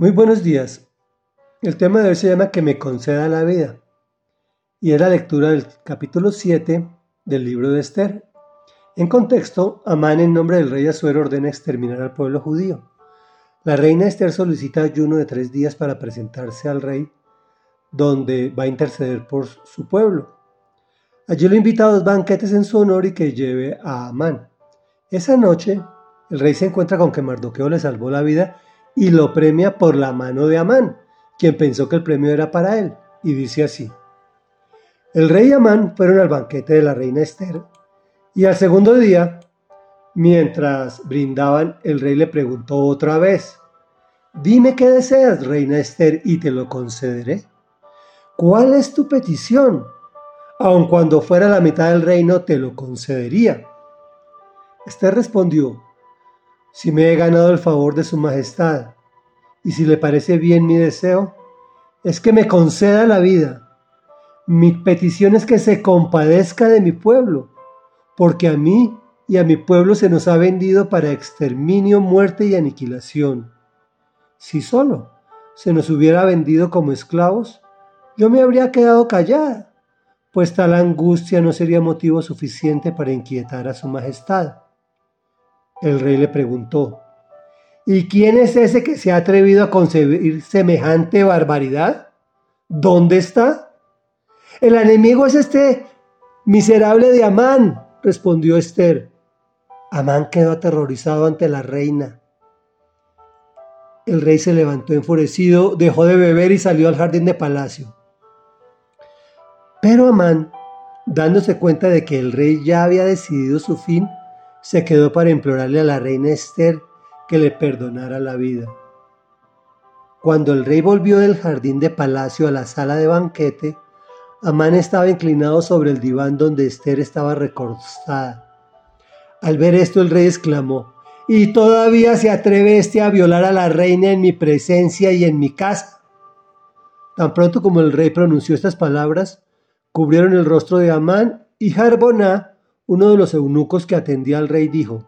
Muy buenos días. El tema de hoy se llama Que me conceda la vida y es la lectura del capítulo 7 del libro de Esther. En contexto, Amán en nombre del rey Asuero ordena exterminar al pueblo judío. La reina Esther solicita ayuno de tres días para presentarse al rey, donde va a interceder por su pueblo. Allí lo invita a dos banquetes en su honor y que lleve a Amán. Esa noche, el rey se encuentra con que Mardoqueo le salvó la vida y lo premia por la mano de Amán, quien pensó que el premio era para él, y dice así. El rey y Amán fueron al banquete de la reina Esther, y al segundo día, mientras brindaban, el rey le preguntó otra vez, Dime qué deseas, reina Esther, y te lo concederé. ¿Cuál es tu petición? aun cuando fuera la mitad del reino te lo concedería. Esther respondió, si me he ganado el favor de su majestad, y si le parece bien mi deseo, es que me conceda la vida. Mi petición es que se compadezca de mi pueblo, porque a mí y a mi pueblo se nos ha vendido para exterminio, muerte y aniquilación. Si solo se nos hubiera vendido como esclavos, yo me habría quedado callada pues tal angustia no sería motivo suficiente para inquietar a su majestad. El rey le preguntó, ¿y quién es ese que se ha atrevido a concebir semejante barbaridad? ¿Dónde está? El enemigo es este miserable de Amán, respondió Esther. Amán quedó aterrorizado ante la reina. El rey se levantó enfurecido, dejó de beber y salió al jardín de palacio. Pero Amán, dándose cuenta de que el rey ya había decidido su fin, se quedó para implorarle a la reina Esther que le perdonara la vida. Cuando el rey volvió del jardín de palacio a la sala de banquete, Amán estaba inclinado sobre el diván donde Esther estaba recostada. Al ver esto el rey exclamó, ¿y todavía se atreve este a violar a la reina en mi presencia y en mi casa? Tan pronto como el rey pronunció estas palabras, cubrieron el rostro de Amán y Jarboná, uno de los eunucos que atendía al rey, dijo,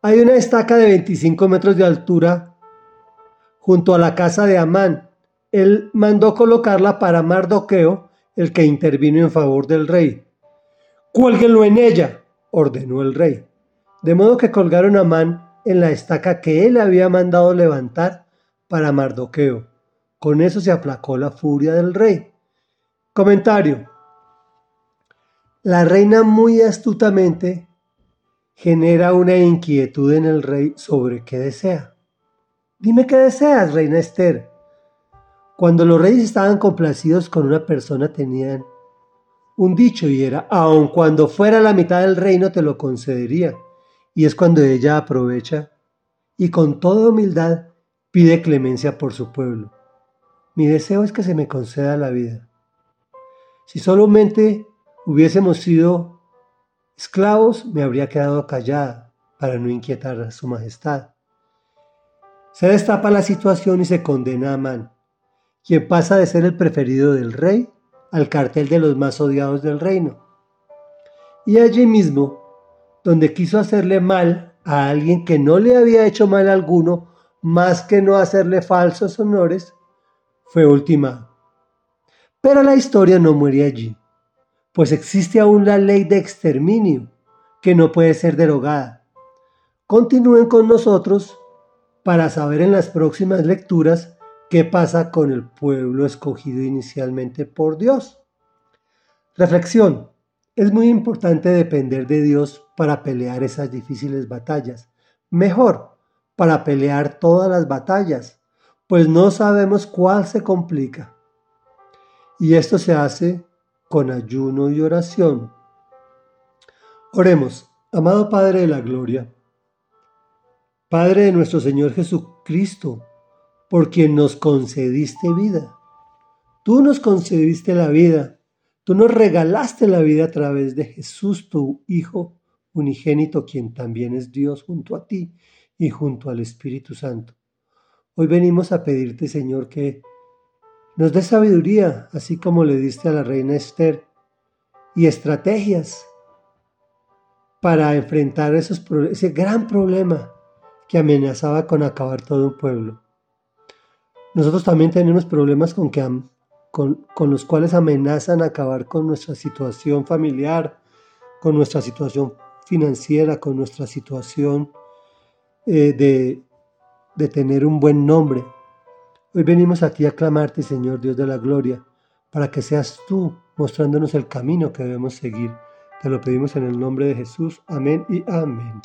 hay una estaca de 25 metros de altura junto a la casa de Amán. Él mandó colocarla para Mardoqueo, el que intervino en favor del rey. Cuélguenlo en ella, ordenó el rey. De modo que colgaron a Amán en la estaca que él había mandado levantar para Mardoqueo. Con eso se aplacó la furia del rey. Comentario. La reina muy astutamente genera una inquietud en el rey sobre qué desea. Dime qué deseas, reina Esther. Cuando los reyes estaban complacidos con una persona tenían un dicho y era, aun cuando fuera la mitad del reino te lo concedería. Y es cuando ella aprovecha y con toda humildad pide clemencia por su pueblo. Mi deseo es que se me conceda la vida. Si solamente hubiésemos sido esclavos, me habría quedado callada para no inquietar a su majestad. Se destapa la situación y se condena a Amán, quien pasa de ser el preferido del rey al cartel de los más odiados del reino. Y allí mismo, donde quiso hacerle mal a alguien que no le había hecho mal alguno, más que no hacerle falsos honores, fue ultimado. Pero la historia no muere allí, pues existe aún la ley de exterminio, que no puede ser derogada. Continúen con nosotros para saber en las próximas lecturas qué pasa con el pueblo escogido inicialmente por Dios. Reflexión. Es muy importante depender de Dios para pelear esas difíciles batallas. Mejor, para pelear todas las batallas, pues no sabemos cuál se complica. Y esto se hace con ayuno y oración. Oremos, amado Padre de la Gloria, Padre de nuestro Señor Jesucristo, por quien nos concediste vida. Tú nos concediste la vida, tú nos regalaste la vida a través de Jesús, tu Hijo unigénito, quien también es Dios junto a ti y junto al Espíritu Santo. Hoy venimos a pedirte, Señor, que nos dé sabiduría, así como le diste a la reina Esther, y estrategias para enfrentar ese gran problema que amenazaba con acabar todo un pueblo. Nosotros también tenemos problemas con, que, los cuales amenazan acabar con nuestra situación familiar, con nuestra situación financiera, con nuestra situación eh, de tener un buen nombre. Hoy venimos aquí a clamarte, Señor Dios de la gloria, para que seas tú mostrándonos el camino que debemos seguir. Te lo pedimos en el nombre de Jesús. Amén y amén.